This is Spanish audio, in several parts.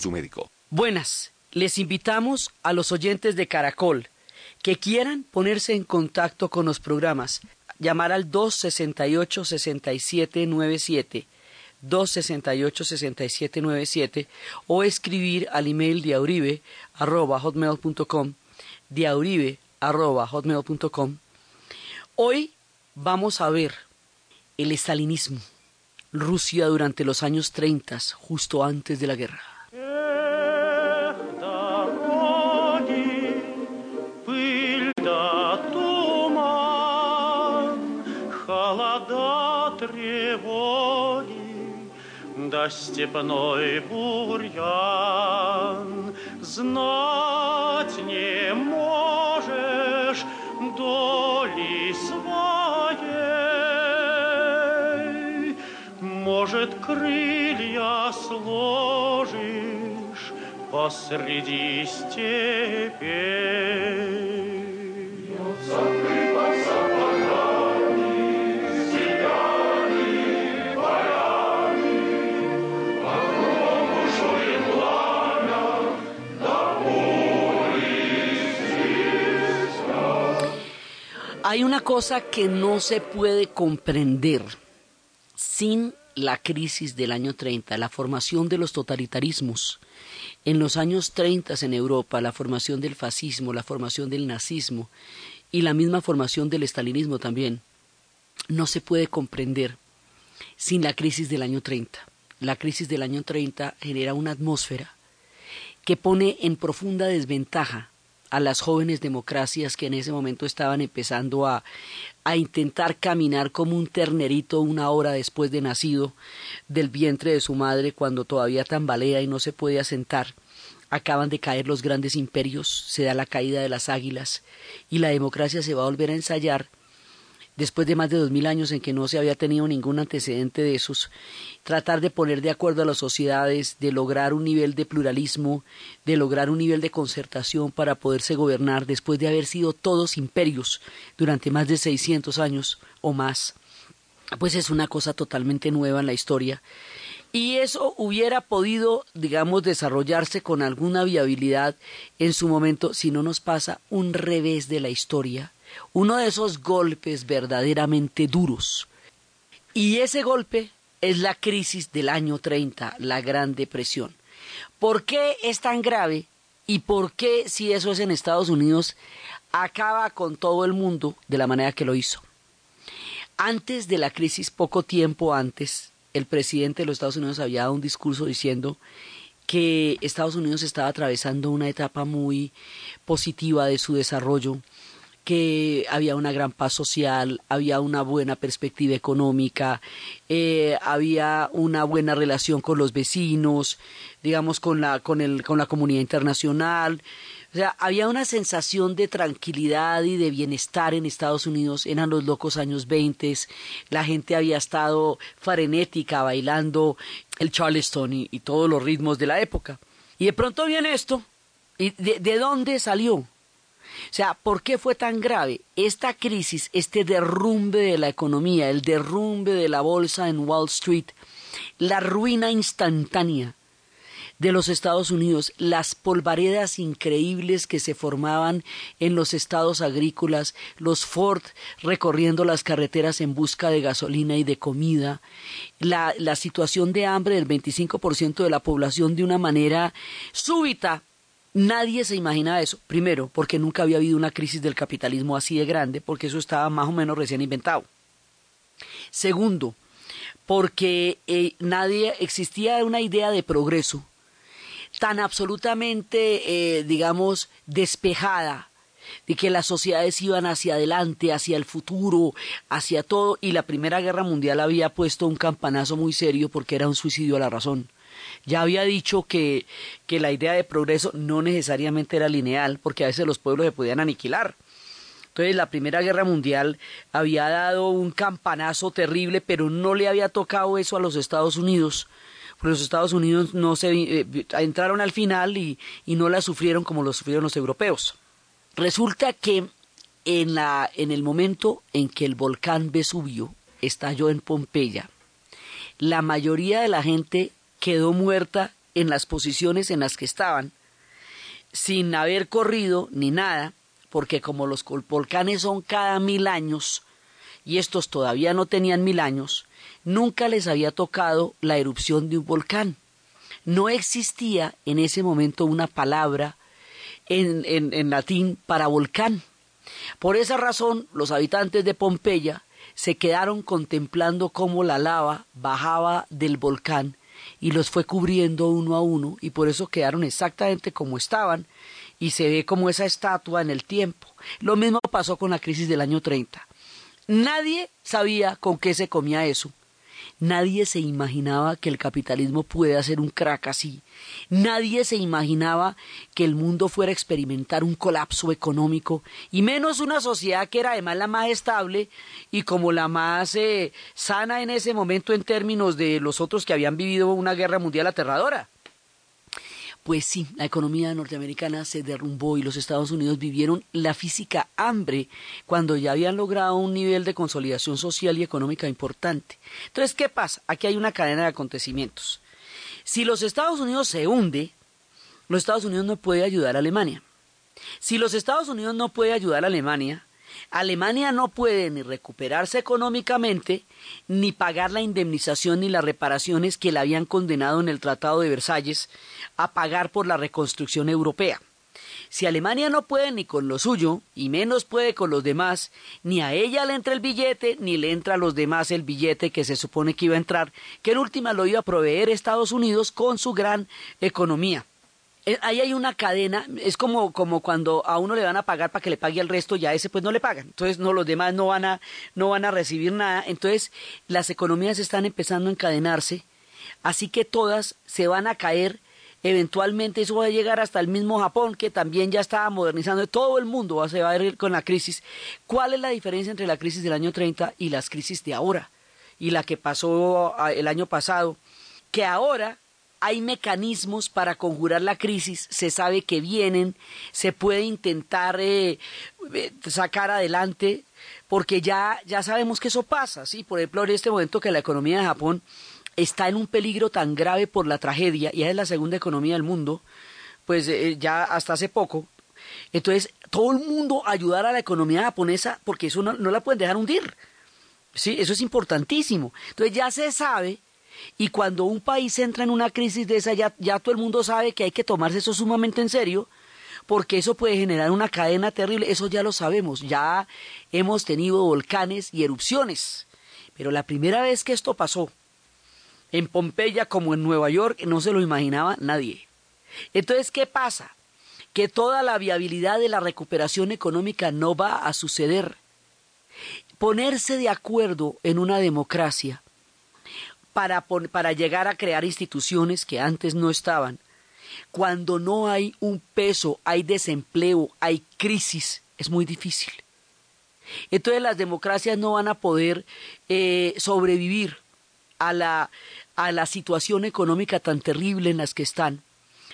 su médico. Buenas, les invitamos a los oyentes de Caracol que quieran ponerse en contacto con los programas, llamar al 268-6797, 268-6797 o escribir al email diauribe arroba hotmail.com, arroba. Hoy vamos a ver el estalinismo, Rusia durante los años 30, justo antes de la guerra. Степной бурьян знать не можешь доли своей. Может, крылья сложишь посреди степей. Hay una cosa que no se puede comprender sin la crisis del año 30, la formación de los totalitarismos. En los años 30 en Europa, la formación del fascismo, la formación del nazismo y la misma formación del estalinismo también, no se puede comprender sin la crisis del año 30. La crisis del año 30 genera una atmósfera que pone en profunda desventaja a las jóvenes democracias que en ese momento estaban empezando a, a intentar caminar como un ternerito una hora después de nacido del vientre de su madre cuando todavía tambalea y no se puede asentar. Acaban de caer los grandes imperios, se da la caída de las águilas y la democracia se va a volver a ensayar después de más de dos mil años en que no se había tenido ningún antecedente de esos, tratar de poner de acuerdo a las sociedades, de lograr un nivel de pluralismo, de lograr un nivel de concertación para poderse gobernar después de haber sido todos imperios durante más de 600 años o más, pues es una cosa totalmente nueva en la historia. Y eso hubiera podido, digamos, desarrollarse con alguna viabilidad en su momento si no nos pasa un revés de la historia uno de esos golpes verdaderamente duros. Y ese golpe es la crisis del año 30, la Gran Depresión. ¿Por qué es tan grave y por qué, si eso es en Estados Unidos, acaba con todo el mundo de la manera que lo hizo? Antes de la crisis, poco tiempo antes, el presidente de los Estados Unidos había dado un discurso diciendo que Estados Unidos estaba atravesando una etapa muy positiva de su desarrollo, que había una gran paz social, había una buena perspectiva económica, eh, había una buena relación con los vecinos, digamos con la, con el, con la comunidad internacional. O sea, había una sensación de tranquilidad y de bienestar en Estados Unidos. Eran los locos años 20. La gente había estado frenética bailando el Charleston y, todos los ritmos de la época. Y de pronto viene esto. ¿Y de dónde salió? O sea, ¿por qué fue tan grave? Esta crisis, este derrumbe de la economía, el derrumbe de la bolsa en Wall Street, la ruina instantánea de los Estados Unidos, las polvaredas increíbles que se formaban en los estados agrícolas, los Ford recorriendo las carreteras en busca de gasolina y de comida, la, la situación de hambre del 25% de la población de una manera súbita, Nadie se imagina eso. Primero, porque nunca había habido una crisis del capitalismo así de grande, porque eso estaba más o menos recién inventado. Segundo, porque eh, nadie existía una idea de progreso tan absolutamente, eh, digamos, despejada de que las sociedades iban hacia adelante, hacia el futuro, hacia todo, y la Primera Guerra Mundial había puesto un campanazo muy serio porque era un suicidio a la razón. Ya había dicho que, que la idea de progreso no necesariamente era lineal, porque a veces los pueblos se podían aniquilar. Entonces la Primera Guerra Mundial había dado un campanazo terrible, pero no le había tocado eso a los Estados Unidos. Porque los Estados Unidos no se eh, entraron al final y, y no la sufrieron como lo sufrieron los europeos. Resulta que en, la, en el momento en que el volcán Vesubio estalló en Pompeya, la mayoría de la gente quedó muerta en las posiciones en las que estaban, sin haber corrido ni nada, porque como los volcanes son cada mil años, y estos todavía no tenían mil años, nunca les había tocado la erupción de un volcán. No existía en ese momento una palabra en, en, latín para volcán. Por esa razón, los habitantes de Pompeya se quedaron contemplando cómo la lava bajaba del volcán y los fue cubriendo uno a uno y por eso quedaron exactamente como estaban y se ve como esa estatua en el tiempo. Lo mismo pasó con la crisis del año 30. Nadie sabía con qué se comía eso. Nadie se imaginaba que el capitalismo puede hacer un crack así. Nadie se imaginaba que el mundo fuera a experimentar un colapso económico, y menos una sociedad que era además la más estable y como la más eh, sana en ese momento en términos de los otros que habían vivido una guerra mundial aterradora. Pues sí, la economía norteamericana se derrumbó y los Estados Unidos vivieron la física hambre cuando ya habían logrado un nivel de consolidación social y económica importante. Entonces, ¿qué pasa? Aquí hay una cadena de acontecimientos. Si los Estados Unidos se hunde, los Estados Unidos no puede ayudar a Alemania. Si los Estados Unidos no puede ayudar a Alemania, Alemania no puede ni recuperarse económicamente, ni pagar la indemnización ni las reparaciones que le habían condenado en el Tratado de Versalles a pagar por la reconstrucción europea. Si Alemania no puede ni con lo suyo, y menos puede con los demás, ni a ella le entra el billete, ni le entra a los demás el billete que se supone que iba a entrar, que en última lo iba a proveer Estados Unidos con su gran economía. Eh, ahí hay una cadena, es como, como cuando a uno le van a pagar para que le pague al resto, ya ese pues no le pagan. Entonces no, los demás no van a, no van a recibir nada. Entonces las economías están empezando a encadenarse, así que todas se van a caer. Eventualmente eso va a llegar hasta el mismo Japón, que también ya estaba modernizando. Todo el mundo se va a ir con la crisis. ¿Cuál es la diferencia entre la crisis del año 30 y las crisis de ahora? Y la que pasó ah, el año pasado. Que ahora hay mecanismos para conjurar la crisis, se sabe que vienen, se puede intentar eh, eh, sacar adelante, porque ya, ya sabemos que eso pasa, ¿sí? Por ejemplo, en este momento que la economía de Japón está en un peligro tan grave por la tragedia, y es la segunda economía del mundo, pues eh, ya hasta hace poco, entonces todo el mundo ayudar a la economía japonesa porque eso no, no la pueden dejar hundir, ¿sí? Eso es importantísimo. Entonces ya se sabe y cuando un país entra en una crisis de esa, ya, todo el mundo sabe que hay que tomarse eso sumamente en serio, porque eso puede generar una cadena terrible, eso ya lo sabemos, ya hemos tenido volcanes y erupciones. Pero la primera vez que esto pasó, en Pompeya como en Nueva York, no se lo imaginaba nadie. Entonces, ¿qué pasa? Que toda la viabilidad de la recuperación económica no va a suceder. Ponerse de acuerdo en una democracia para, llegar a crear instituciones que antes no estaban. Cuando no hay un peso, hay desempleo, hay crisis, es muy difícil. Entonces las democracias no van a poder eh, sobrevivir a la, a la situación económica tan terrible en las que están.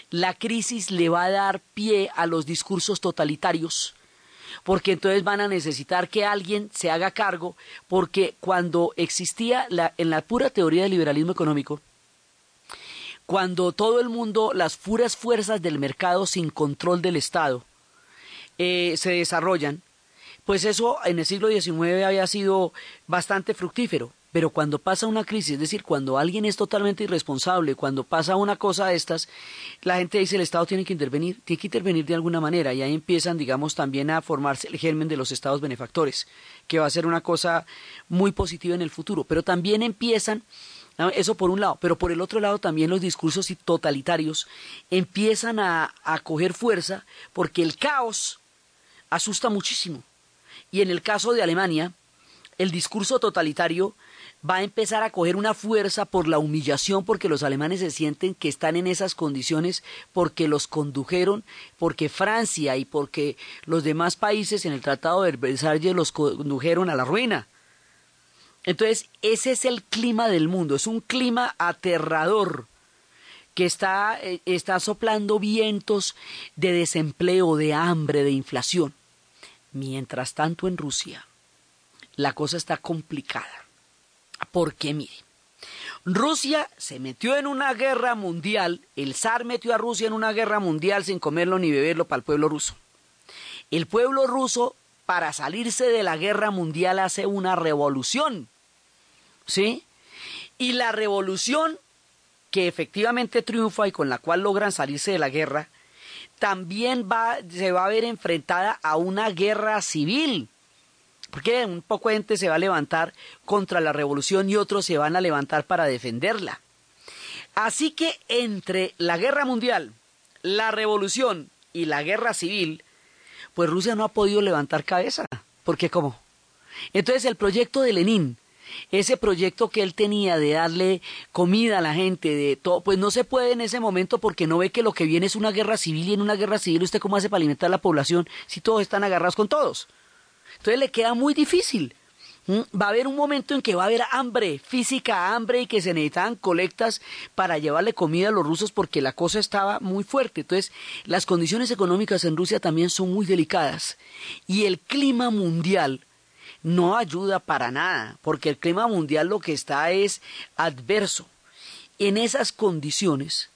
La crisis le va a dar pie a los discursos totalitarios porque entonces van a necesitar que alguien se haga cargo, porque cuando existía en la pura teoría del liberalismo económico, cuando todo el mundo, las puras fuerzas del mercado sin control del Estado, eh, se desarrollan, pues eso en el siglo XIX había sido bastante fructífero. Pero cuando pasa una crisis, es decir, cuando alguien es totalmente irresponsable, cuando pasa una cosa de estas, la gente dice el Estado tiene que intervenir, tiene que intervenir de alguna manera y ahí empiezan, digamos, también a formarse el germen de los estados benefactores, que va a ser una cosa muy positiva en el futuro. Pero también empiezan eso por un lado, pero por el otro lado también los discursos totalitarios empiezan a, a coger fuerza porque el caos asusta muchísimo. Y en el caso de Alemania, el discurso totalitario va a empezar a coger una fuerza por la humillación, porque los alemanes se sienten que están en esas condiciones, porque los condujeron, porque Francia y porque los demás países en el Tratado de Versalles los condujeron a la ruina. Entonces, ese es el clima del mundo, es un clima aterrador que está, eh, está soplando vientos de desempleo, de hambre, de inflación. Mientras tanto en Rusia, la cosa está complicada porque mire, Rusia se metió en una guerra mundial, el zar metió a Rusia en una guerra mundial sin comerlo ni beberlo para el pueblo ruso. El pueblo ruso, para salirse de la guerra mundial, hace una revolución. ¿Sí? Y la revolución que efectivamente triunfa y con la cual logran salirse de la guerra, también va, se va a ver enfrentada a una guerra civil. Porque un poco de gente se va a levantar contra la revolución y otros se van a levantar para defenderla. Así que entre la guerra mundial, la revolución y la guerra civil, pues Rusia no ha podido levantar cabeza. ¿Por qué cómo? Entonces el proyecto de Lenin, ese proyecto que él tenía de darle comida a la gente, de todo, pues no se puede en ese momento porque no ve que lo que viene es una guerra civil y en una guerra civil usted cómo hace para alimentar a la población si todos están agarrados con todos. Entonces le queda muy difícil. Va a haber un momento en que va a haber hambre, física hambre y que se necesitan colectas para llevarle comida a los rusos porque la cosa estaba muy fuerte. Entonces, las condiciones económicas en Rusia también son muy delicadas. Y el clima mundial no ayuda para nada, porque el clima mundial lo que está es adverso. En esas condiciones,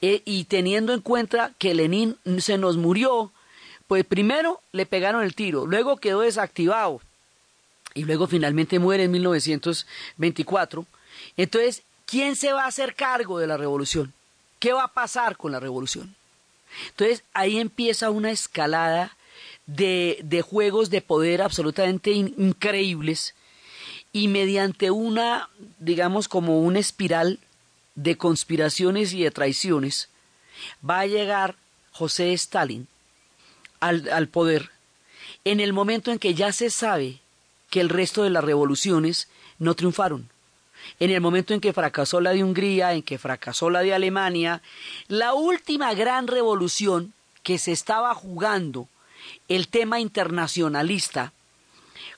eh, y teniendo en cuenta que Lenin se nos murió, pues primero le pegaron el tiro, luego quedó desactivado y luego finalmente muere en 1924. Entonces, ¿quién se va a hacer cargo de la revolución? ¿Qué va a pasar con la revolución? Entonces, ahí empieza una escalada de, de juegos de poder absolutamente increíbles y mediante una, digamos, como una espiral de conspiraciones y de traiciones, va a llegar José Stalin al, poder en el momento en que ya se sabe que el resto de las revoluciones no triunfaron. En el momento en que fracasó la de Hungría, en que fracasó la de Alemania, la última gran revolución que se estaba jugando el tema internacionalista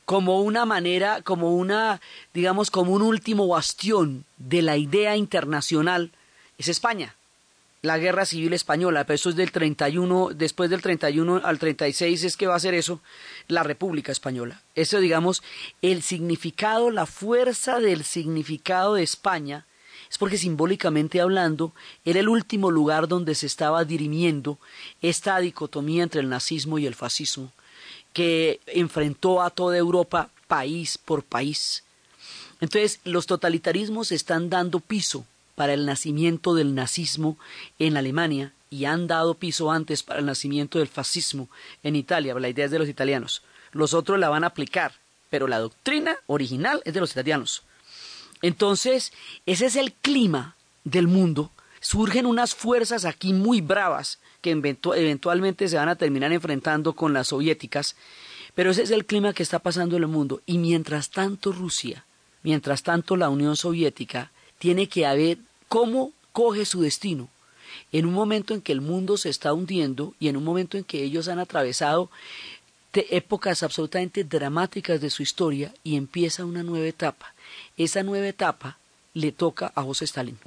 como una manera, como una, digamos, como un último bastión de la idea internacional, es España la guerra civil española, pero eso es del 31, después del 31 al 36 es que va a ser eso, la República Española. Eso, digamos, el significado, la fuerza del significado de España, es porque simbólicamente hablando, era el último lugar donde se estaba dirimiendo esta dicotomía entre el nazismo y el fascismo, que enfrentó a toda Europa país por país. Entonces, los totalitarismos están dando piso para el nacimiento del nazismo en Alemania y han dado piso antes para el nacimiento del fascismo en Italia. La idea es de los italianos. Los otros la van a aplicar, pero la doctrina original es de los italianos. Entonces, ese es el clima del mundo. Surgen unas fuerzas aquí muy bravas que eventualmente se van a terminar enfrentando con las soviéticas, pero ese es el clima que está pasando en el mundo. Y mientras tanto Rusia, mientras tanto la Unión Soviética, tiene que haber cómo coge su destino. En un momento en que el mundo se está hundiendo y en un momento en que ellos han atravesado épocas absolutamente dramáticas de su historia y empieza una nueva etapa. Esa nueva etapa le toca a José Stalin.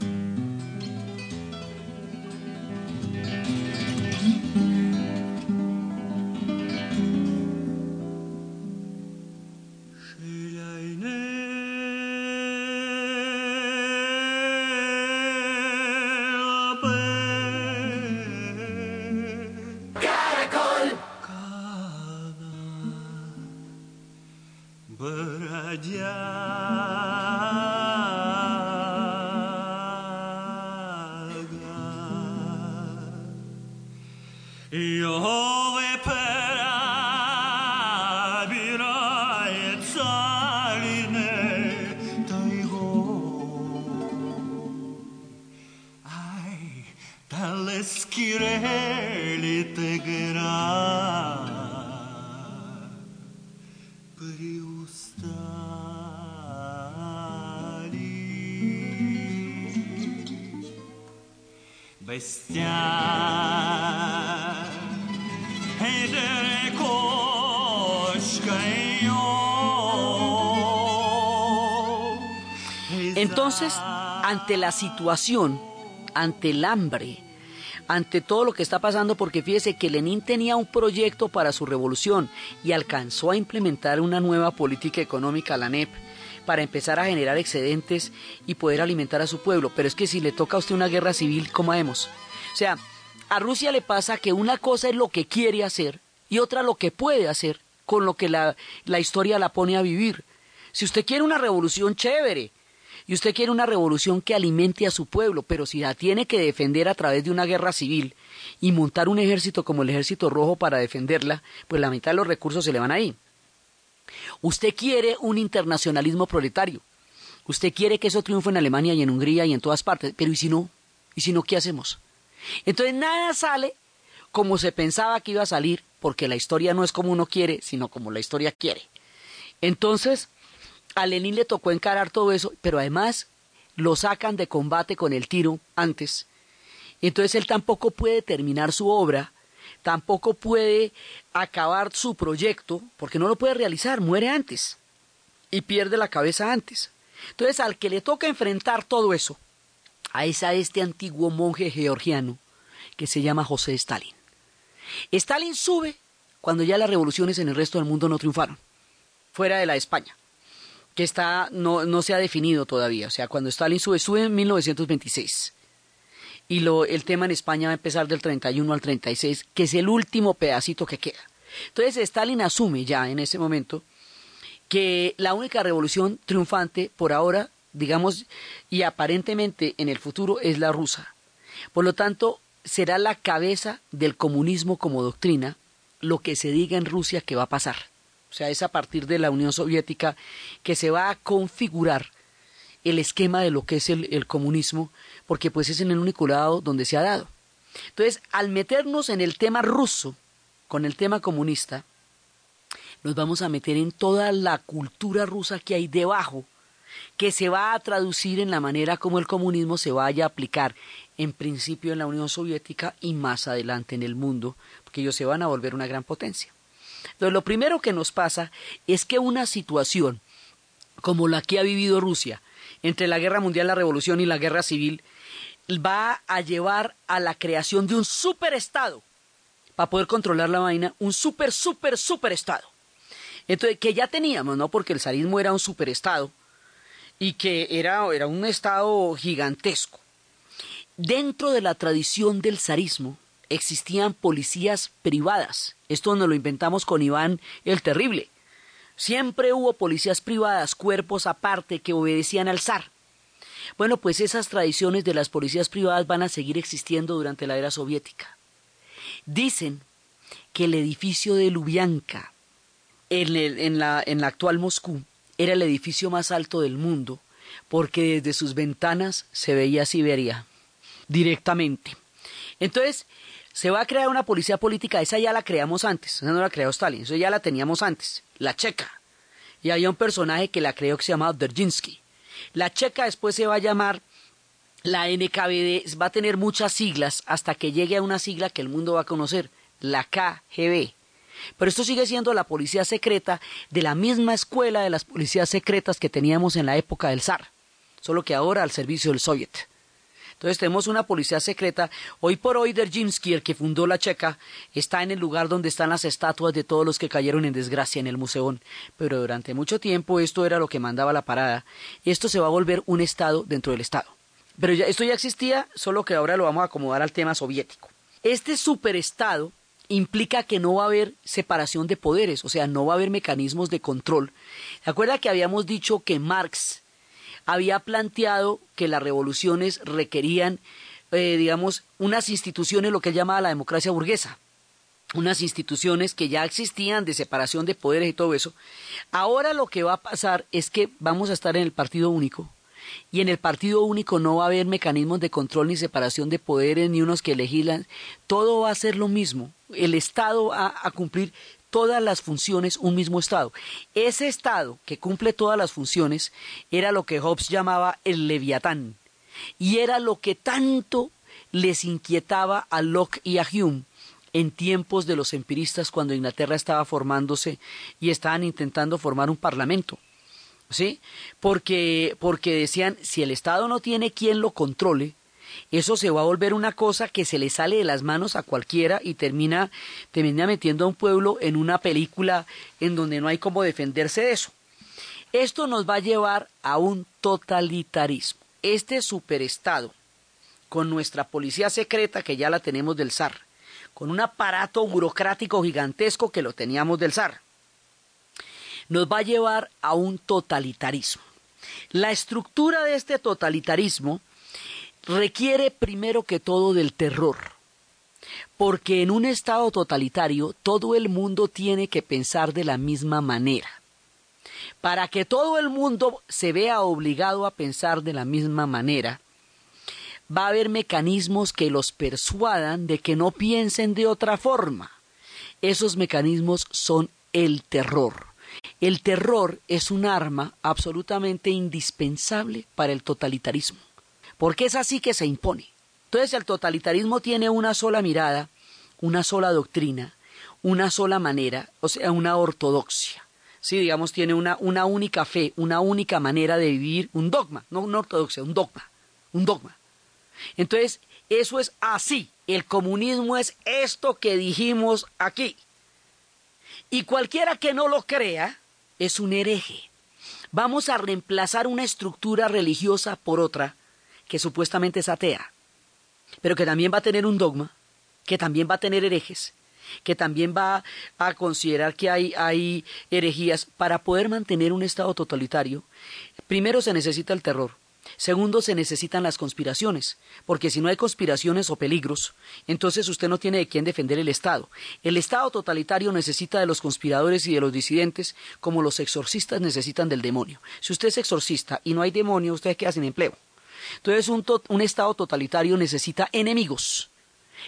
Entonces, ante la situación, ante el hambre, ante todo lo que está pasando, porque fíjese que Lenin tenía un proyecto para su revolución y alcanzó a implementar una nueva política económica, la NEP, para empezar a generar excedentes y poder alimentar a su pueblo. Pero es que si le toca a usted una guerra civil, ¿cómo hacemos? O sea, a Rusia le pasa que una cosa es lo que quiere hacer y otra lo que puede hacer con lo que la, la historia la pone a vivir. Si usted quiere una revolución chévere, y usted quiere una revolución que alimente a su pueblo, pero si la tiene que defender a través de una guerra civil y montar un ejército como el ejército rojo para defenderla, pues la mitad de los recursos se le van ahí. Usted quiere un internacionalismo proletario. Usted quiere que eso triunfe en Alemania y en Hungría y en todas partes, pero ¿y si no? ¿Y si no qué hacemos? Entonces nada sale como se pensaba que iba a salir, porque la historia no es como uno quiere, sino como la historia quiere. Entonces, a Lenin le tocó encarar todo eso, pero además lo sacan de combate con el tiro antes. Entonces él tampoco puede terminar su obra, tampoco puede acabar su proyecto, porque no lo puede realizar, muere antes y pierde la cabeza antes. Entonces al que le toca enfrentar todo eso, a esa este antiguo monje georgiano que se llama José Stalin. Stalin sube cuando ya las revoluciones en el resto del mundo no triunfaron, fuera de la España que está, no, no se ha definido todavía. O sea, cuando Stalin sube, sube en 1926. Y lo, el tema en España va a empezar del 31 al 36, que es el último pedacito que queda. Entonces Stalin asume ya en ese momento que la única revolución triunfante por ahora, digamos, y aparentemente en el futuro es la rusa. Por lo tanto, será la cabeza del comunismo como doctrina lo que se diga en Rusia que va a pasar. O sea, es a partir de la Unión Soviética que se va a configurar el esquema de lo que es el, comunismo, porque pues es en el único lado donde se ha dado. Entonces, al meternos en el tema ruso, con el tema comunista, nos vamos a meter en toda la cultura rusa que hay debajo, que se va a traducir en la manera como el comunismo se vaya a aplicar, en principio en la Unión Soviética y más adelante en el mundo, porque ellos se van a volver una gran potencia. Entonces, lo primero que nos pasa es que una situación como la que ha vivido Rusia, entre la guerra mundial, la revolución y la guerra civil, va a llevar a la creación de un superestado para poder controlar la vaina, un super, super, superestado. Entonces, que ya teníamos, ¿no? Porque el zarismo era un superestado y que era, era un estado gigantesco. Dentro de la tradición del zarismo, existían policías privadas. Esto nos lo inventamos con Iván el Terrible. Siempre hubo policías privadas, cuerpos aparte, que obedecían al zar. Bueno, pues esas tradiciones de las policías privadas van a seguir existiendo durante la era soviética. Dicen que el edificio de Lubyanka, en, la, en la actual Moscú, era el edificio más alto del mundo, porque desde sus ventanas se veía Siberia directamente. Entonces, se va a crear una policía política, esa ya la creamos antes, esa no la creó Stalin, esa ya la teníamos antes, la checa. Y había un personaje que la creó que se llamaba Derjinsky. La checa después se va a llamar la NKVD, va a tener muchas siglas hasta que llegue a una sigla que el mundo va a conocer, la KGB. Pero esto sigue siendo la policía secreta de la misma escuela de las policías secretas que teníamos en la época del zar, solo que ahora al servicio del Soviet. Entonces tenemos una policía secreta. Hoy por hoy Derjinsky, el que fundó la Checa, está en el lugar donde están las estatuas de todos los que cayeron en desgracia en el museo. Pero durante mucho tiempo esto era lo que mandaba la parada. Esto se va a volver un Estado dentro del Estado. Pero ya, esto ya existía, solo que ahora lo vamos a acomodar al tema soviético. Este superestado implica que no va a haber separación de poderes, o sea, no va a haber mecanismos de control. ¿Se acuerda que habíamos dicho que Marx había planteado que las revoluciones requerían, eh, digamos, unas instituciones, lo que él llamaba la democracia burguesa, unas instituciones que ya existían de separación de poderes y todo eso. Ahora lo que va a pasar es que vamos a estar en el partido único. Y en el partido único no va a haber mecanismos de control ni separación de poderes, ni unos que legislan. Todo va a ser lo mismo. El Estado va a cumplir todas las funciones un mismo Estado. Ese Estado que cumple todas las funciones era lo que Hobbes llamaba el leviatán, y era lo que tanto les inquietaba a Locke y a Hume en tiempos de los empiristas cuando Inglaterra estaba formándose y estaban intentando formar un parlamento. ¿Sí? Porque, porque decían, si el Estado no tiene quien lo controle, eso se va a volver una cosa que se le sale de las manos a cualquiera y termina, termina metiendo a un pueblo en una película en donde no hay cómo defenderse de eso. Esto nos va a llevar a un totalitarismo. Este superestado, con nuestra policía secreta que ya la tenemos del zar, con un aparato burocrático gigantesco que lo teníamos del zar, nos va a llevar a un totalitarismo. La estructura de este totalitarismo requiere primero que todo del terror, porque en un estado totalitario todo el mundo tiene que pensar de la misma manera. Para que todo el mundo se vea obligado a pensar de la misma manera, va a haber mecanismos que los persuadan de que no piensen de otra forma. Esos mecanismos son el terror. El terror es un arma absolutamente indispensable para el totalitarismo, porque es así que se impone. Entonces el totalitarismo tiene una sola mirada, una sola doctrina, una sola manera, o sea, una ortodoxia. Sí, digamos, tiene una, una única fe, una única manera de vivir, un dogma, no una ortodoxia, un dogma, un dogma. Entonces, eso es así. El comunismo es esto que dijimos aquí. Y cualquiera que no lo crea es un hereje. Vamos a reemplazar una estructura religiosa por otra que supuestamente es atea, pero que también va a tener un dogma, que también va a tener herejes, que también va a considerar que hay, hay herejías. Para poder mantener un Estado totalitario, primero se necesita el terror, Segundo, se necesitan las conspiraciones, porque si no hay conspiraciones o peligros, entonces usted no tiene de quién defender el Estado. El Estado totalitario necesita de los conspiradores y de los disidentes como los exorcistas necesitan del demonio. Si usted es exorcista y no hay demonio, usted queda sin empleo. Entonces un, un Estado totalitario necesita enemigos,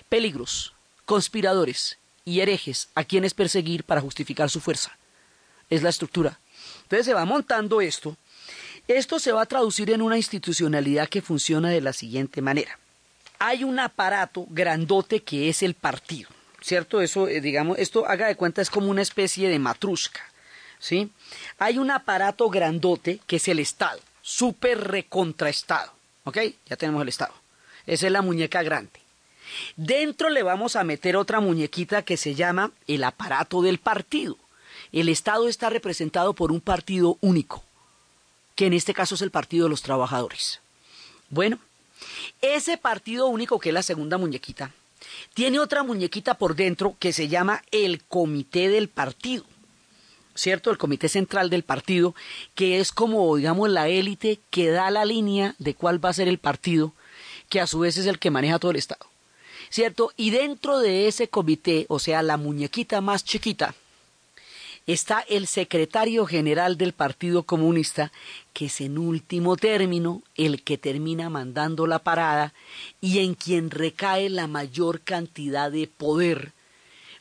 peligros, conspiradores y herejes a quienes perseguir para justificar su fuerza. Es la estructura. Entonces se va montando esto esto se va a traducir en una institucionalidad que funciona de la siguiente manera. Hay un aparato grandote que es el partido, ¿cierto? Eso, eh, digamos, esto haga de cuenta es como una especie de matrusca, ¿sí? Hay un aparato grandote que es el Estado, súper recontraestado, ¿ok? Ya tenemos el Estado. Esa es la muñeca grande. Dentro le vamos a meter otra muñequita que se llama el aparato del partido. El Estado está representado por un partido único que en este caso es el Partido de los Trabajadores. Bueno, ese partido único que es la segunda muñequita, tiene otra muñequita por dentro que se llama el Comité del Partido. ¿Cierto? El Comité Central del Partido, que es como, digamos, la élite que da la línea de cuál va a ser el partido, que a su vez es el que maneja todo el Estado. ¿Cierto? Y dentro de ese comité, o sea, la muñequita más chiquita, está el secretario general del Partido Comunista, que es en último término el que termina mandando la parada y en quien recae la mayor cantidad de poder,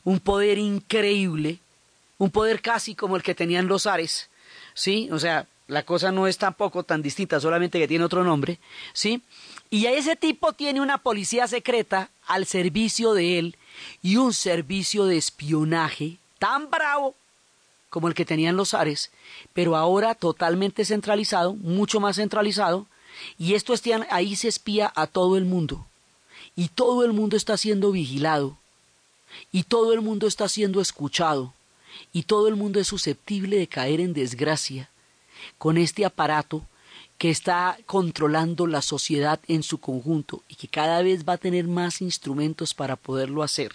un poder increíble, un poder casi como el que tenían los Ares, ¿sí? O sea, la cosa no es tampoco tan distinta, solamente que tiene otro nombre, ¿sí? Y ese tipo tiene una policía secreta al servicio de él y un servicio de espionaje tan bravo como el que tenían los Ares, pero ahora totalmente centralizado, mucho más centralizado, y esto ahí se espía a todo el mundo, y todo el mundo está siendo vigilado, y todo el mundo está siendo escuchado, y todo el mundo es susceptible de caer en desgracia con este aparato que está controlando la sociedad en su conjunto y que cada vez va a tener más instrumentos para poderlo hacer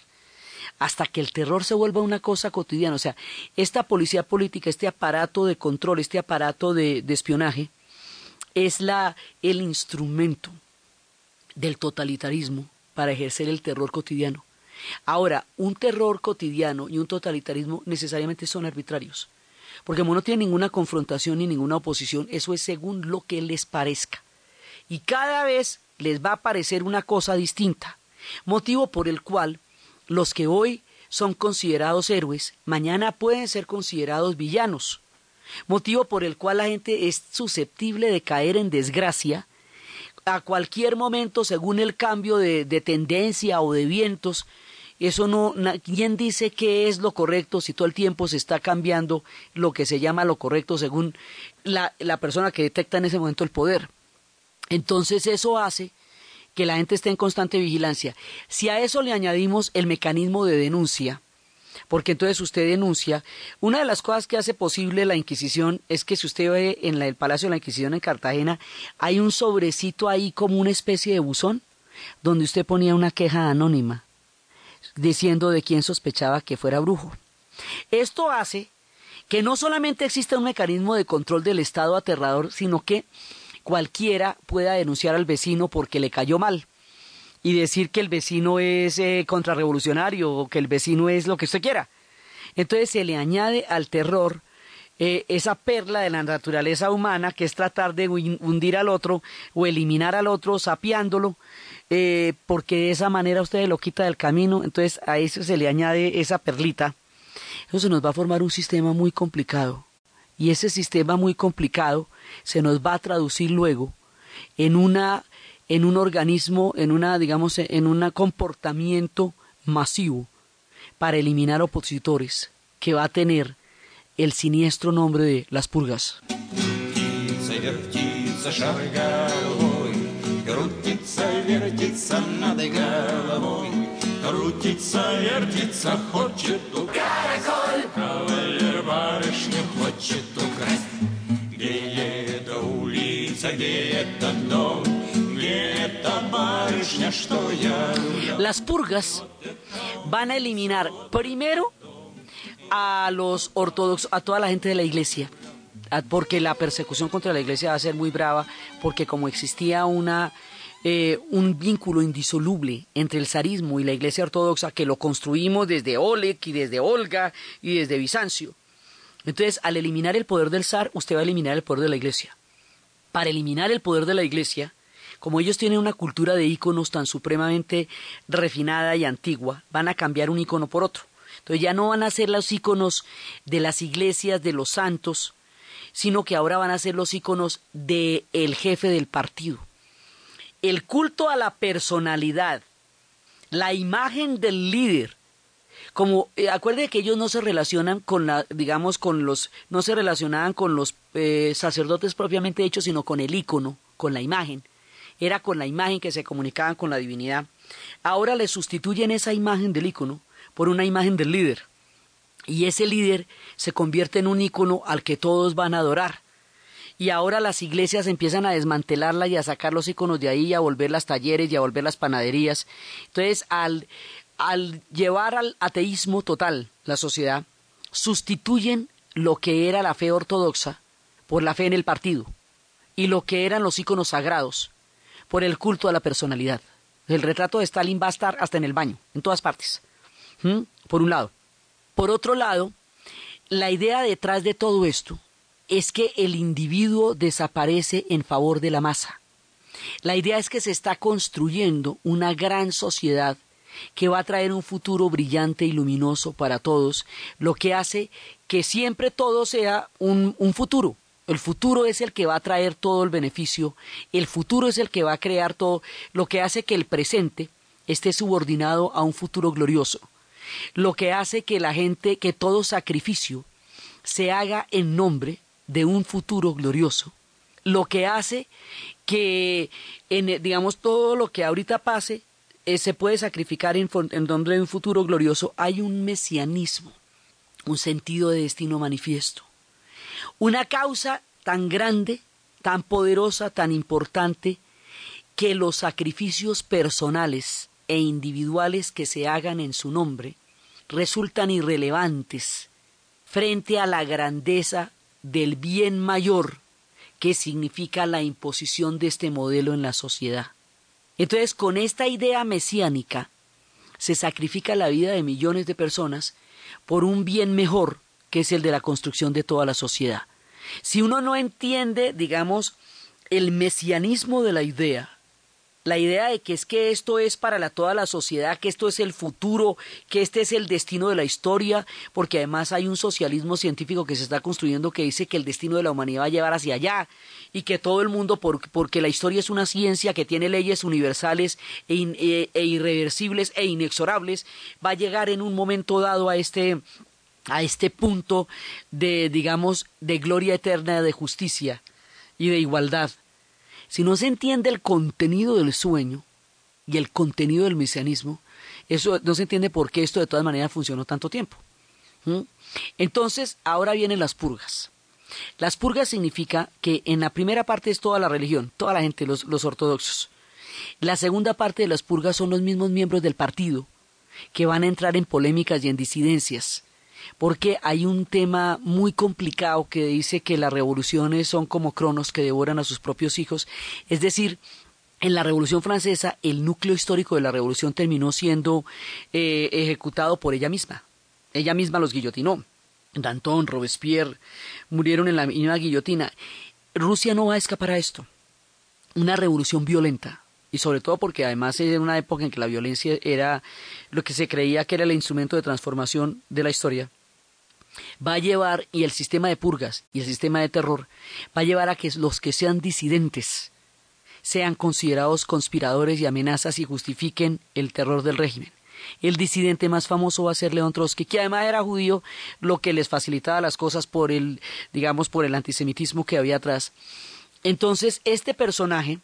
hasta que el terror se vuelva una cosa cotidiana. O sea, esta policía política, este aparato de control, este aparato de, espionaje, es la, el instrumento del totalitarismo para ejercer el terror cotidiano. Ahora, un terror cotidiano y un totalitarismo necesariamente son arbitrarios, porque como no tiene ninguna confrontación ni ninguna oposición, eso es según lo que les parezca. Y cada vez les va a parecer una cosa distinta, motivo por el cual los que hoy son considerados héroes, mañana pueden ser considerados villanos, motivo por el cual la gente es susceptible de caer en desgracia a cualquier momento según el cambio de, tendencia o de vientos. Eso no, ¿quién dice qué es lo correcto si todo el tiempo se está cambiando lo que se llama lo correcto según la, la persona que detecta en ese momento el poder? Entonces eso hace que la gente esté en constante vigilancia. Si a eso le añadimos el mecanismo de denuncia, porque entonces usted denuncia. Una de las cosas que hace posible la Inquisición es que si usted ve en el Palacio de la Inquisición en Cartagena, hay un sobrecito ahí como una especie de buzón, donde usted ponía una queja anónima, diciendo de quién sospechaba que fuera brujo. Esto hace que no solamente exista un mecanismo de control del Estado aterrador, sino que cualquiera pueda denunciar al vecino porque le cayó mal y decir que el vecino es eh, contrarrevolucionario o que el vecino es lo que usted quiera. Entonces se le añade al terror eh, esa perla de la naturaleza humana que es tratar de hundir al otro o eliminar al otro sapiándolo, eh, porque de esa manera usted lo quita del camino, entonces a eso se le añade esa perlita. Eso se nos va a formar un sistema muy complicado. Y ese sistema muy complicado se nos va a traducir luego en una en un organismo, en una, digamos, en un comportamiento masivo para eliminar opositores que va a tener el siniestro nombre de las purgas. Las purgas van a eliminar primero a los ortodoxos, a toda la gente de la iglesia, porque la persecución contra la iglesia va a ser muy brava, porque como existía una eh, un vínculo indisoluble entre el zarismo y la iglesia ortodoxa que lo construimos desde Oleg y desde Olga y desde Bizancio. Entonces, al eliminar el poder del zar, usted va a eliminar el poder de la iglesia. Para eliminar el poder de la iglesia, como ellos tienen una cultura de íconos tan supremamente refinada y antigua, van a cambiar un ícono por otro. Entonces ya no van a ser los íconos de las iglesias, de los santos, sino que ahora van a ser los íconos del el jefe del partido. El culto a la personalidad, la imagen del líder, como eh, acuerde que ellos no se relacionan con la digamos con los no se relacionaban con los eh, sacerdotes propiamente hechos sino con el ícono con la imagen era con la imagen que se comunicaban con la divinidad. Ahora le sustituyen esa imagen del ícono por una imagen del líder. Y ese líder se convierte en un ícono al que todos van a adorar. Y ahora las iglesias empiezan a desmantelarla y a sacar los íconos de ahí, y a volver las talleres y a volver las panaderías. Entonces, al, llevar al ateísmo total la sociedad, sustituyen lo que era la fe ortodoxa por la fe en el partido y lo que eran los íconos sagrados por el culto a la personalidad. El retrato de Stalin va a estar hasta en el baño, en todas partes. Por un lado. Por otro lado, la idea detrás de todo esto es que el individuo desaparece en favor de la masa. La idea es que se está construyendo una gran sociedad que va a traer un futuro brillante y luminoso para todos, lo que hace que siempre todo sea un, futuro, el futuro es el que va a traer todo el beneficio, el futuro es el que va a crear todo, lo que hace que el presente esté subordinado a un futuro glorioso, lo que hace que la gente, que todo sacrificio se haga en nombre de un futuro glorioso, lo que hace que, en, digamos, todo lo que ahorita pase eh, se puede sacrificar en, en nombre de un futuro glorioso, hay un mesianismo, un sentido de destino manifiesto. Una causa tan grande, tan poderosa, tan importante, que los sacrificios personales e individuales que se hagan en su nombre resultan irrelevantes frente a la grandeza del bien mayor que significa la imposición de este modelo en la sociedad. Entonces, con esta idea mesiánica, se sacrifica la vida de millones de personas por un bien mejor que es el de la construcción de toda la sociedad. Si uno no entiende, digamos, el mesianismo de la idea, la idea de que es que esto es para toda la sociedad, que esto es el futuro, que este es el destino de la historia, porque además hay un socialismo científico que se está construyendo que dice que el destino de la humanidad va a llevar hacia allá y que todo el mundo, porque la historia es una ciencia que tiene leyes universales e, e, e irreversibles e inexorables, va a llegar en un momento dado a este a este punto de, digamos, de gloria eterna, de justicia y de igualdad. Si no se entiende el contenido del sueño y el contenido del mesianismo, Eso no se entiende por qué esto de todas maneras funcionó tanto tiempo. Entonces, ahora vienen las purgas. Las purgas significa que en la primera parte es toda la religión, toda la gente, los, los ortodoxos. La segunda parte de las purgas son los mismos miembros del partido que van a entrar en polémicas y en disidencias porque hay un tema muy complicado que dice que las revoluciones son como cronos que devoran a sus propios hijos, es decir, en la Revolución Francesa el núcleo histórico de la revolución terminó siendo eh, ejecutado por ella misma. Ella misma los guillotinó. Danton, Robespierre murieron en la misma guillotina. Rusia no va a escapar a esto. Una revolución violenta, y sobre todo porque además era una época en que la violencia era lo que se creía que era el instrumento de transformación de la historia, va a llevar, y el sistema de purgas y el sistema de terror, va a llevar a que los que sean disidentes sean considerados conspiradores y amenazas y justifiquen el terror del régimen. El disidente más famoso va a ser León Trotsky, que además era judío, lo que les facilitaba las cosas por el, digamos, por el antisemitismo que había atrás. Entonces, este personaje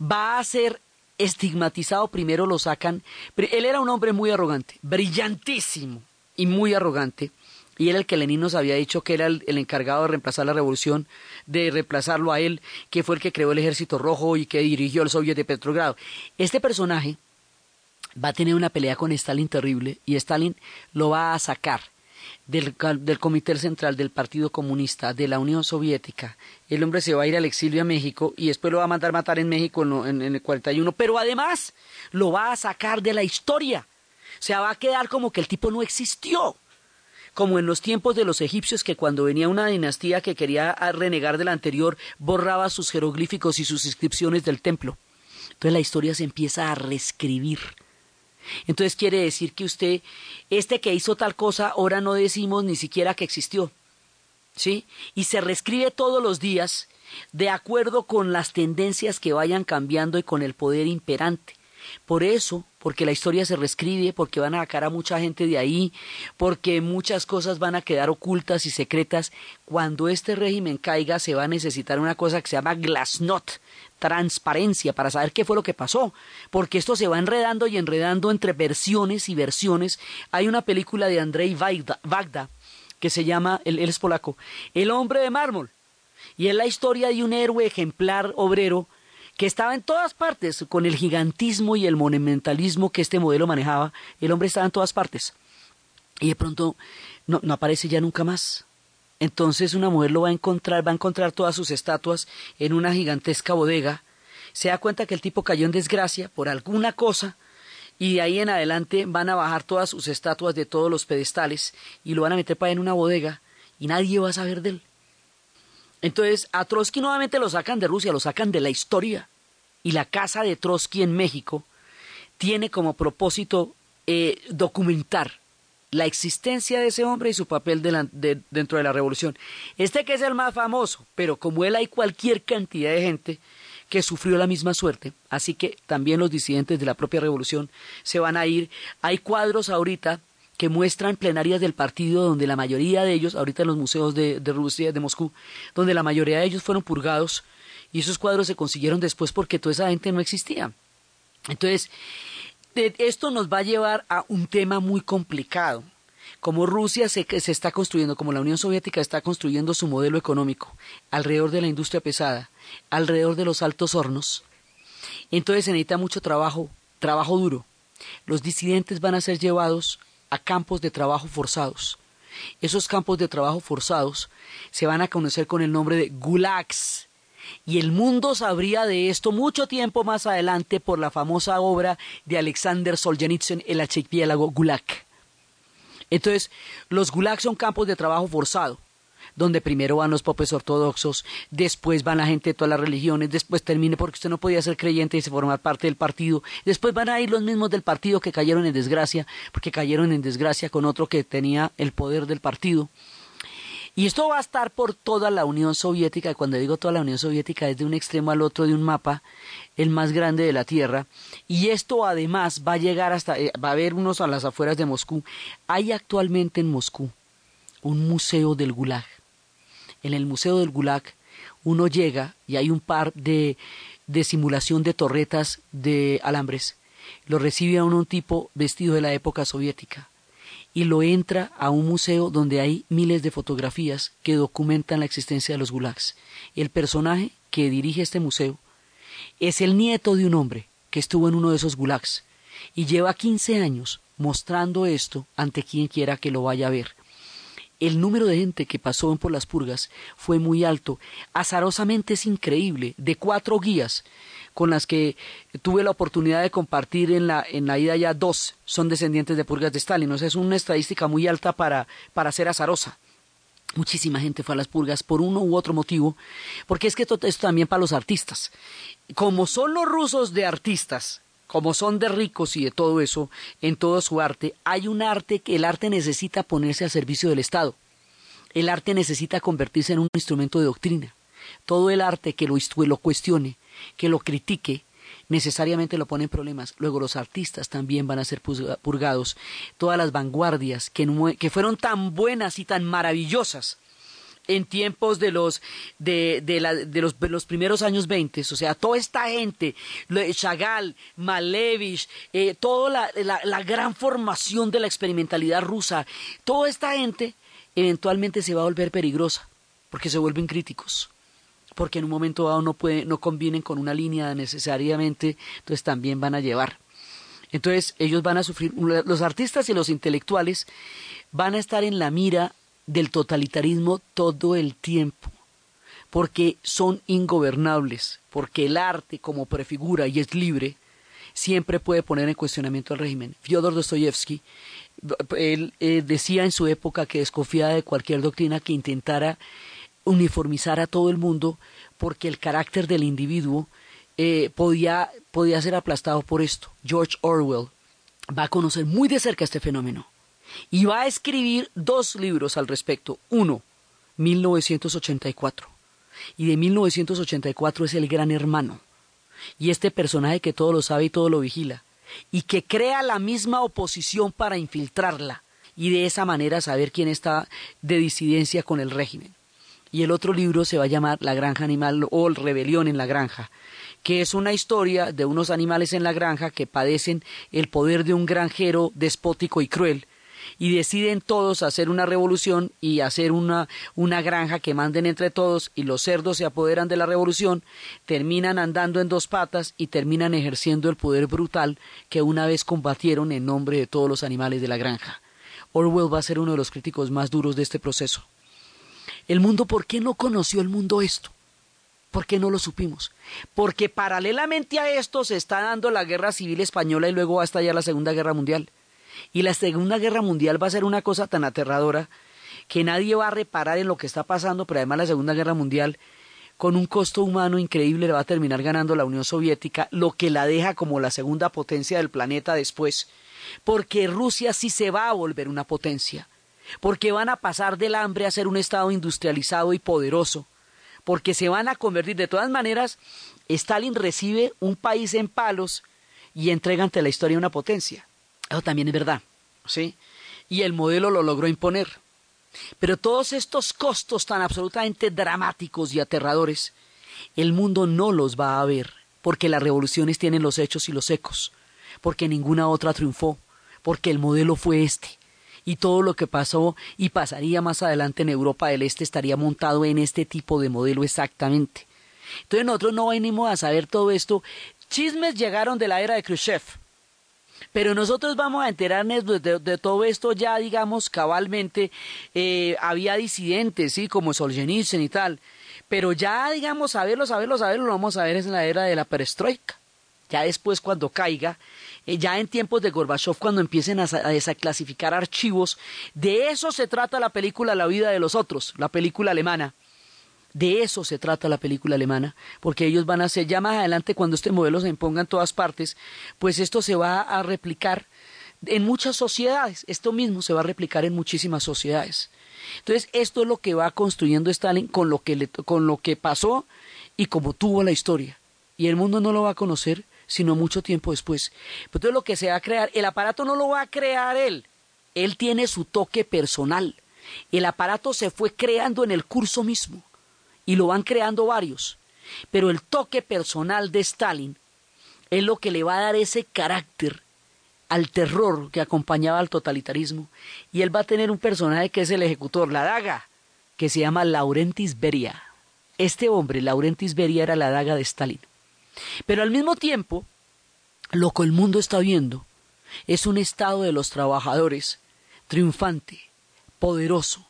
va a ser estigmatizado, primero lo sacan, él era un hombre muy arrogante, brillantísimo y muy arrogante, y era el que Lenin nos había dicho que era el, encargado de reemplazar la revolución, de reemplazarlo a él, que fue el que creó el ejército rojo y que dirigió el soviet de Petrogrado. Este personaje va a tener una pelea con Stalin terrible y Stalin lo va a sacar del, Comité Central del Partido Comunista de la Unión Soviética. El hombre se va a ir al exilio a México y después lo va a mandar matar en México en, en el 41, pero además lo va a sacar de la historia. O sea, va a quedar como que el tipo no existió como en los tiempos de los egipcios que cuando venía una dinastía que quería renegar de la anterior borraba sus jeroglíficos y sus inscripciones del templo. Entonces la historia se empieza a reescribir. Entonces quiere decir que usted, este que hizo tal cosa, ahora no decimos ni siquiera que existió. ¿Sí? Y se reescribe todos los días de acuerdo con las tendencias que vayan cambiando y con el poder imperante. Por eso, porque la historia se reescribe, porque van a sacar a mucha gente de ahí, porque muchas cosas van a quedar ocultas y secretas, cuando este régimen caiga se va a necesitar una cosa que se llama glasnost, transparencia para saber qué fue lo que pasó, porque esto se va enredando y enredando entre versiones y versiones. Hay una película de Andrei Vagda que se llama, él, es polaco, El hombre de mármol, y es la historia de un héroe ejemplar obrero que estaba en todas partes, con el gigantismo y el monumentalismo que este modelo manejaba, el hombre estaba en todas partes. Y de pronto no, aparece ya nunca más. Entonces una mujer lo va a encontrar, va a encontrar todas sus estatuas en una gigantesca bodega, se da cuenta que el tipo cayó en desgracia por alguna cosa, y de ahí en adelante van a bajar todas sus estatuas de todos los pedestales y lo van a meter para en una bodega y nadie va a saber de él. Entonces a Trotsky nuevamente lo sacan de Rusia, lo sacan de la historia. Y la casa de Trotsky en México tiene como propósito eh, documentar la existencia de ese hombre y su papel dentro de la revolución. Este que es el más famoso, pero como él hay cualquier cantidad de gente que sufrió la misma suerte, así que también los disidentes de la propia revolución se van a ir. Hay cuadros ahorita que muestran plenarias del partido donde la mayoría de ellos, ahorita en los museos de, Rusia, de Moscú, donde la mayoría de ellos fueron purgados y esos cuadros se consiguieron después porque toda esa gente no existía. Entonces, esto nos va a llevar a un tema muy complicado. Como Rusia se, se está construyendo, como la Unión Soviética está construyendo su modelo económico alrededor de la industria pesada, alrededor de los altos hornos, entonces se necesita mucho trabajo, trabajo duro. Los disidentes van a ser llevados a campos de trabajo forzados. Esos campos de trabajo forzados se van a conocer con el nombre de gulags, y el mundo sabría de esto mucho tiempo más adelante por la famosa obra de Alexander Solzhenitsyn, El archipiélago Gulag. Entonces, los Gulags son campos de trabajo forzado, donde primero van los popes ortodoxos, después van la gente de todas las religiones, después termine porque usted no podía ser creyente y se formar parte del partido, después van a ir los mismos del partido que cayeron en desgracia, porque cayeron en desgracia con otro que tenía el poder del partido. Y esto va a estar por toda la Unión Soviética, y cuando digo toda la Unión Soviética es de un extremo al otro de un mapa, el más grande de la Tierra, y esto además va a llegar hasta, eh, va a haber unos a las afueras de Moscú. Hay actualmente en Moscú un museo del Gulag. En el museo del Gulag uno llega y hay un par de, de simulación de torretas de alambres lo recibe a un tipo vestido de la época soviética y lo entra a un museo donde hay miles de fotografías que documentan la existencia de los gulags. El personaje que dirige este museo es el nieto de un hombre que estuvo en uno de esos gulags y lleva 15 años mostrando esto ante quien quiera que lo vaya a ver. El número de gente que pasó por las purgas fue muy alto. Azarosamente es increíble. De cuatro guías con las que tuve la oportunidad de compartir en la, en la ida ya dos son descendientes de purgas de Stalin. O sea, es una estadística muy alta para, para ser azarosa. Muchísima gente fue a las purgas por uno u otro motivo, porque es que esto, esto también para los artistas. Como son los rusos de artistas, como son de ricos y de todo eso, en todo su arte, hay un arte que el arte necesita ponerse al servicio del Estado. El arte necesita convertirse en un instrumento de doctrina. Todo el arte que lo, cuestione, que lo critique, necesariamente lo pone en problemas. Luego los artistas también van a ser purgados. Todas las vanguardias que fueron tan buenas y tan maravillosas en tiempos de los de, de, los, los, primeros años 20, o sea, toda esta gente, Chagall, Malevich, eh, toda la, la, gran formación de la experimentalidad rusa, toda esta gente eventualmente se va a volver peligrosa, porque se vuelven críticos, porque en un momento dado no, puede, no convienen con una línea necesariamente, entonces también van a llevar. Entonces ellos van a sufrir, los artistas y los intelectuales van a estar en la mira del totalitarismo todo el tiempo, porque son ingobernables, porque el arte como prefigura y es libre, siempre puede poner en cuestionamiento al régimen. Fyodor Dostoyevsky, eh, decía en su época que desconfiaba de cualquier doctrina que intentara uniformizar a todo el mundo, porque el carácter del individuo eh, podía, podía ser aplastado por esto. George Orwell va a conocer muy de cerca este fenómeno y va a escribir dos libros al respecto. Uno, 1984. Y de 1984 es el gran hermano. Y este personaje que todo lo sabe y todo lo vigila. Y que crea la misma oposición para infiltrarla. Y de esa manera saber quién está de disidencia con el régimen. Y el otro libro se va a llamar La granja animal o Rebelión en la granja, que es una historia de unos animales en la granja que padecen el poder de un granjero despótico y cruel y deciden todos hacer una revolución y hacer una, una granja que manden entre todos y los cerdos se apoderan de la revolución, terminan andando en dos patas y terminan ejerciendo el poder brutal que una vez combatieron en nombre de todos los animales de la granja. Orwell va a ser uno de los críticos más duros de este proceso. El mundo, ¿por qué no conoció el mundo esto? ¿Por qué no lo supimos? Porque paralelamente a esto se está dando la guerra civil española y luego va a estallar la Segunda Guerra Mundial. Y la Segunda Guerra Mundial va a ser una cosa tan aterradora que nadie va a reparar en lo que está pasando, pero además la Segunda Guerra Mundial con un costo humano increíble le va a terminar ganando la Unión Soviética, lo que la deja como la segunda potencia del planeta después, porque Rusia sí se va a volver una potencia, porque van a pasar del hambre a ser un Estado industrializado y poderoso, porque se van a convertir. De todas maneras, Stalin recibe un país en palos y entrega ante la historia una potencia. Eso también es verdad, ¿sí? Y el modelo lo logró imponer. Pero todos estos costos tan absolutamente dramáticos y aterradores, el mundo no los va a ver, porque las revoluciones tienen los hechos y los ecos, porque ninguna otra triunfó, porque el modelo fue este. Y todo lo que pasó y pasaría más adelante en Europa del Este estaría montado en este tipo de modelo exactamente. Entonces nosotros no venimos a saber todo esto. Chismes llegaron de la era de Khrushchev pero nosotros vamos a enterarnos de, todo esto ya, digamos, cabalmente. Eh, había disidentes, sí, como Solzhenitsyn y tal. Pero ya, digamos, saberlo, saberlo, saberlo, lo vamos a ver en la era de la perestroika. Ya después, cuando caiga, eh, ya en tiempos de Gorbachev, cuando empiecen a, a desaclasificar archivos, de eso se trata la película La vida de los otros, la película alemana de eso se trata la película alemana, porque ellos van a hacer, ya más adelante cuando este modelo se imponga en todas partes, pues esto se va a replicar en muchas sociedades, esto mismo se va a replicar en muchísimas sociedades. Entonces, esto es lo que va construyendo Stalin con lo que, con lo que pasó y como tuvo la historia. Y el mundo no lo va a conocer sino mucho tiempo después. Entonces, lo que se va a crear, el aparato no lo va a crear él, él tiene su toque personal. El aparato se fue creando en el curso mismo y lo van creando varios. Pero el toque personal de Stalin es lo que le va a dar ese carácter al terror que acompañaba al totalitarismo. Y él va a tener un personaje que es el ejecutor, la daga, que se llama Laurentis Beria. Este hombre, Laurentis Beria, era la daga de Stalin. Pero al mismo tiempo, lo que el mundo está viendo es un estado de los trabajadores triunfante, poderoso,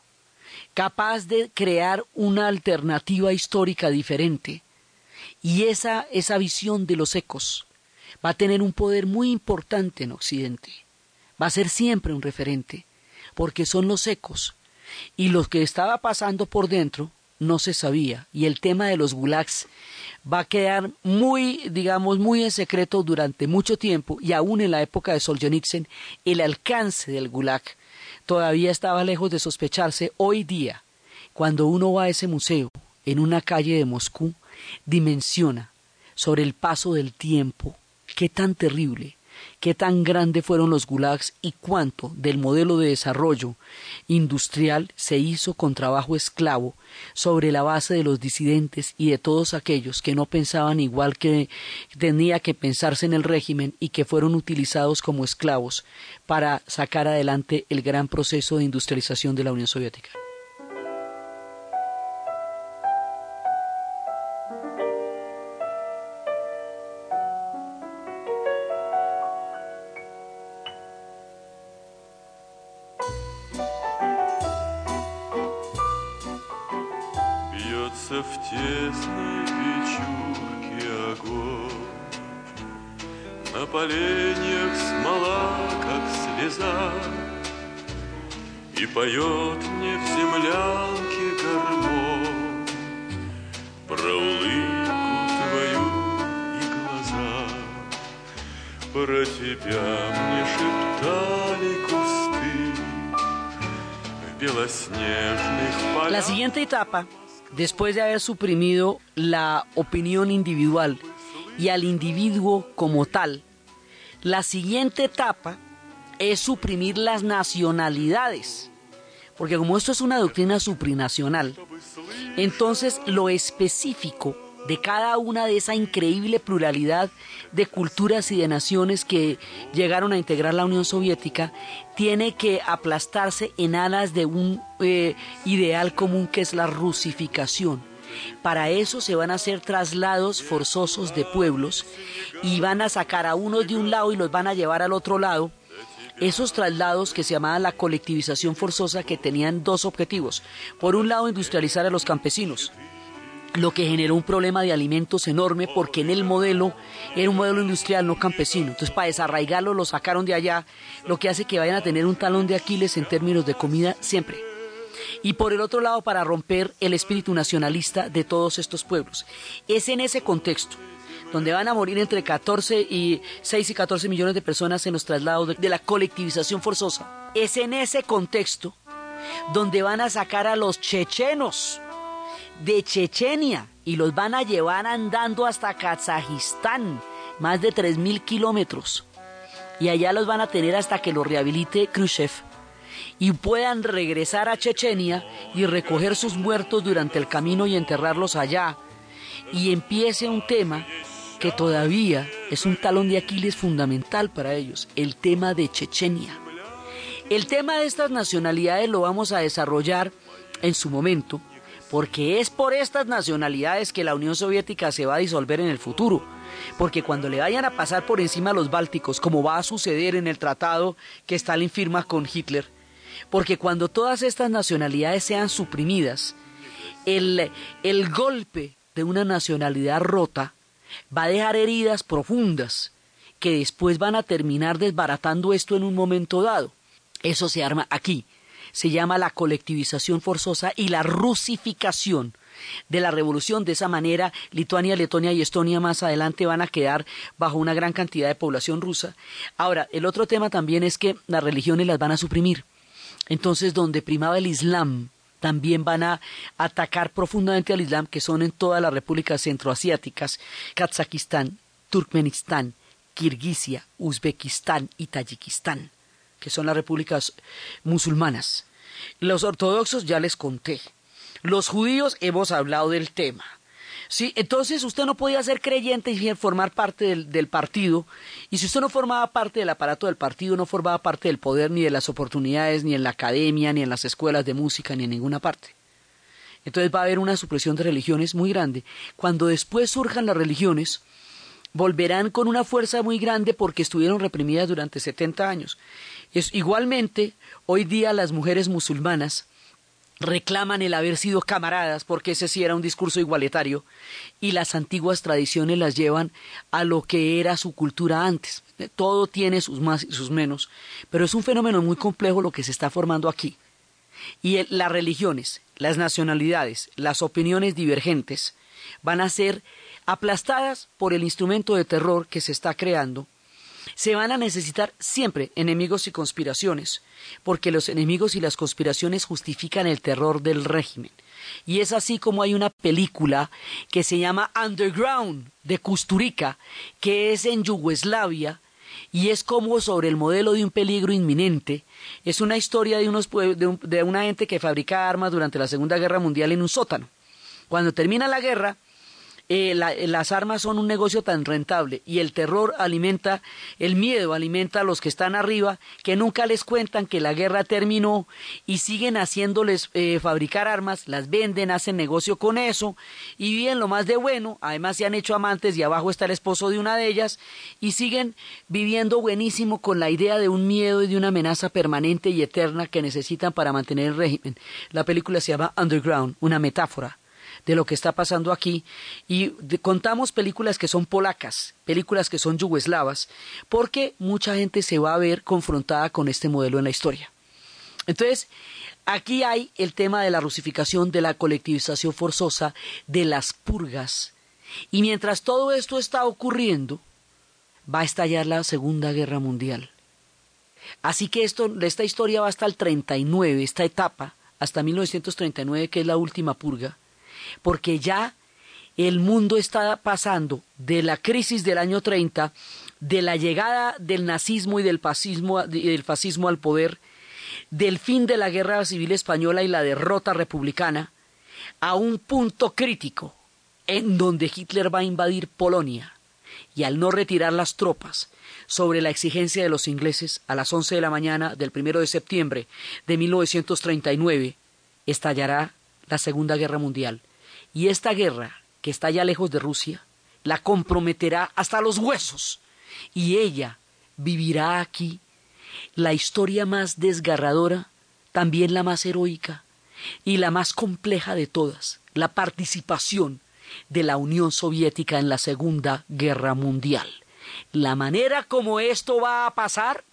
capaz de crear una alternativa histórica diferente. Y esa, esa visión de los ecos va a tener un poder muy importante en Occidente. Va a ser siempre un referente, porque son los ecos. Y lo que estaba pasando por dentro no se sabía. Y el tema de los gulags va a quedar muy, digamos, muy en secreto durante mucho tiempo. Y aún en la época de Solzhenitsyn, el alcance del gulag todavía estaba lejos de sospecharse. Hoy día, cuando uno va a ese museo, en una calle de Moscú, dimensiona sobre el paso del tiempo, qué tan terrible, qué tan grande fueron los gulags y cuánto del modelo de desarrollo industrial se hizo con trabajo esclavo sobre la base de los disidentes y de todos aquellos que no pensaban igual que tenía que pensarse en el régimen y que fueron utilizados como esclavos para sacar adelante el gran proceso de industrialización de la Unión Soviética. в тесной печурке огонь. На поленьях смола, как слеза, И поет мне в землянке гармон Про улыбку твою и глаза. Про тебя мне шептали кусты белоснежных полях. La siguiente etapa después de haber suprimido la opinión individual y al individuo como tal, la siguiente etapa es suprimir las nacionalidades. Porque como esto es una doctrina suprinacional, entonces lo específico de cada una de esa increíble pluralidad de culturas y de naciones que llegaron a integrar la Unión Soviética tiene que aplastarse en alas de un eh, ideal común que es la rusificación. Para eso se van a hacer traslados forzosos de pueblos y van a sacar a unos de un lado y los van a llevar al otro lado. Esos traslados que se llamaban la colectivización forzosa que tenían dos objetivos. Por un lado, industrializar a los campesinos lo que generó un problema de alimentos enorme porque en el modelo era un modelo industrial, no campesino. Entonces, para desarraigarlo, lo sacaron de allá, lo que hace que vayan a tener un talón de Aquiles en términos de comida siempre. Y por el otro lado, para romper el espíritu nacionalista de todos estos pueblos. Es en ese contexto donde van a morir entre 14 y 6 y 14 millones de personas en los traslados de la colectivización forzosa. Es en ese contexto donde van a sacar a los chechenos de Chechenia y los van a llevar andando hasta Kazajistán, más de 3.000 kilómetros. Y allá los van a tener hasta que los rehabilite Khrushchev y puedan regresar a Chechenia y recoger sus muertos durante el camino y enterrarlos allá. Y empiece un tema que todavía es un talón de Aquiles fundamental para ellos, el tema de Chechenia. El tema de estas nacionalidades lo vamos a desarrollar en su momento porque es por estas nacionalidades que la Unión Soviética se va a disolver en el futuro. Porque cuando le vayan a pasar por encima a los bálticos, como va a suceder en el tratado que Stalin firma con Hitler, porque cuando todas estas nacionalidades sean suprimidas, el, el golpe de una nacionalidad rota va a dejar heridas profundas que después van a terminar desbaratando esto en un momento dado. Eso se arma aquí, se llama la colectivización forzosa y la rusificación de la revolución. De esa manera, Lituania, Letonia y Estonia más adelante van a quedar bajo una gran cantidad de población rusa. Ahora, el otro tema también es que las religiones las van a suprimir. Entonces, donde primaba el Islam, también van a atacar profundamente al Islam, que son en todas las repúblicas centroasiáticas, Kazajistán, Turkmenistán, Kirguisia, Uzbekistán y Tayikistán que son las repúblicas musulmanas. Los ortodoxos ya les conté. Los judíos hemos hablado del tema. Sí, entonces usted no podía ser creyente y formar parte del, del, partido, y si usted no formaba parte del aparato del partido, no formaba parte del poder ni de las oportunidades, ni en la academia, ni en las escuelas de música, ni en ninguna parte. Entonces va a haber una supresión de religiones muy grande. Cuando después surjan las religiones, volverán con una fuerza muy grande porque estuvieron reprimidas durante 70 años. Igualmente, hoy día las mujeres musulmanas reclaman el haber sido camaradas, porque ese sí era un discurso igualitario, y las antiguas tradiciones las llevan a lo que era su cultura antes. Todo tiene sus más y sus menos, pero es un fenómeno muy complejo lo que se está formando aquí. Y las religiones, las nacionalidades, las opiniones divergentes van a ser aplastadas por el instrumento de terror que se está creando se van a necesitar siempre enemigos y conspiraciones, porque los enemigos y las conspiraciones justifican el terror del régimen. Y es así como hay una película que se llama Underground de Kusturica, que es en Yugoslavia, y es como sobre el modelo de un peligro inminente. Es una historia de, unos, de, de una gente que fabrica armas durante la Segunda Guerra Mundial en un sótano. Cuando termina la guerra, eh, las armas son un negocio tan rentable y el terror alimenta, el miedo alimenta a los que están arriba, que nunca les cuentan que la guerra terminó y siguen haciéndoles eh, fabricar armas, las venden, hacen negocio con eso y viven lo más de bueno, además se han hecho amantes y abajo está el esposo de una de ellas y siguen viviendo buenísimo con la idea de un miedo y de una amenaza permanente y eterna que necesitan para mantener el régimen. La película se llama Underground, una metáfora de lo que está pasando aquí y contamos películas que son polacas, películas que son yugoslavas, porque mucha gente se va a ver confrontada con este modelo en la historia. Entonces, aquí hay el tema de la rusificación, de la colectivización forzosa, de las purgas. Y mientras todo esto está ocurriendo, va a estallar la Segunda Guerra Mundial. Así que esto, esta historia va hasta el 39, esta etapa, hasta 1939, que es la última purga, porque ya el mundo está pasando de la crisis del año 30, de la llegada del nazismo y del fascismo, al poder, del fin de la guerra civil española y la derrota republicana, a un punto crítico en donde Hitler va a invadir Polonia. Y al no retirar las tropas sobre la exigencia de los ingleses a las 11 de la mañana del primero de septiembre de 1939 estallará la Segunda Guerra Mundial y esta guerra, que está ya lejos de Rusia, la comprometerá hasta los huesos. Y ella vivirá aquí la historia más desgarradora, también la más heroica y la más compleja de todas, la participación de la Unión Soviética en la Segunda Guerra Mundial. La manera como esto va a pasar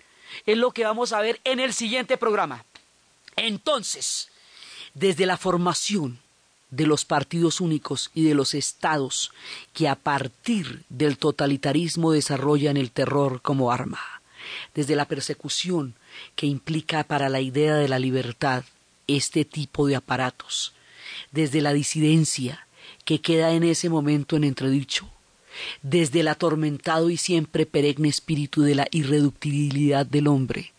es lo que vamos a ver en el siguiente programa. Entonces, desde la formación de los partidos únicos y de los estados que a partir del totalitarismo desarrollan el terror como arma, desde la persecución que implica para la idea de la libertad este tipo de aparatos, desde la disidencia que queda en ese momento en entredicho, desde el atormentado y siempre perenne espíritu de la irreductibilidad del hombre,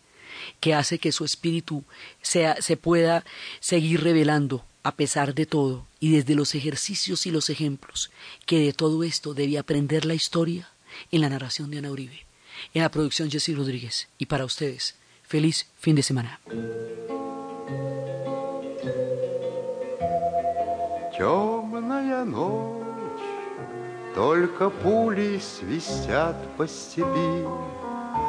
que hace que su espíritu sea, se pueda seguir revelando a pesar de todo y desde los ejercicios y los ejemplos que de todo esto debe aprender la historia en la narración de Ana Uribe, en la producción Jessy Rodríguez y para ustedes, feliz fin de semana. Темная ночь, только пули свистят по степи.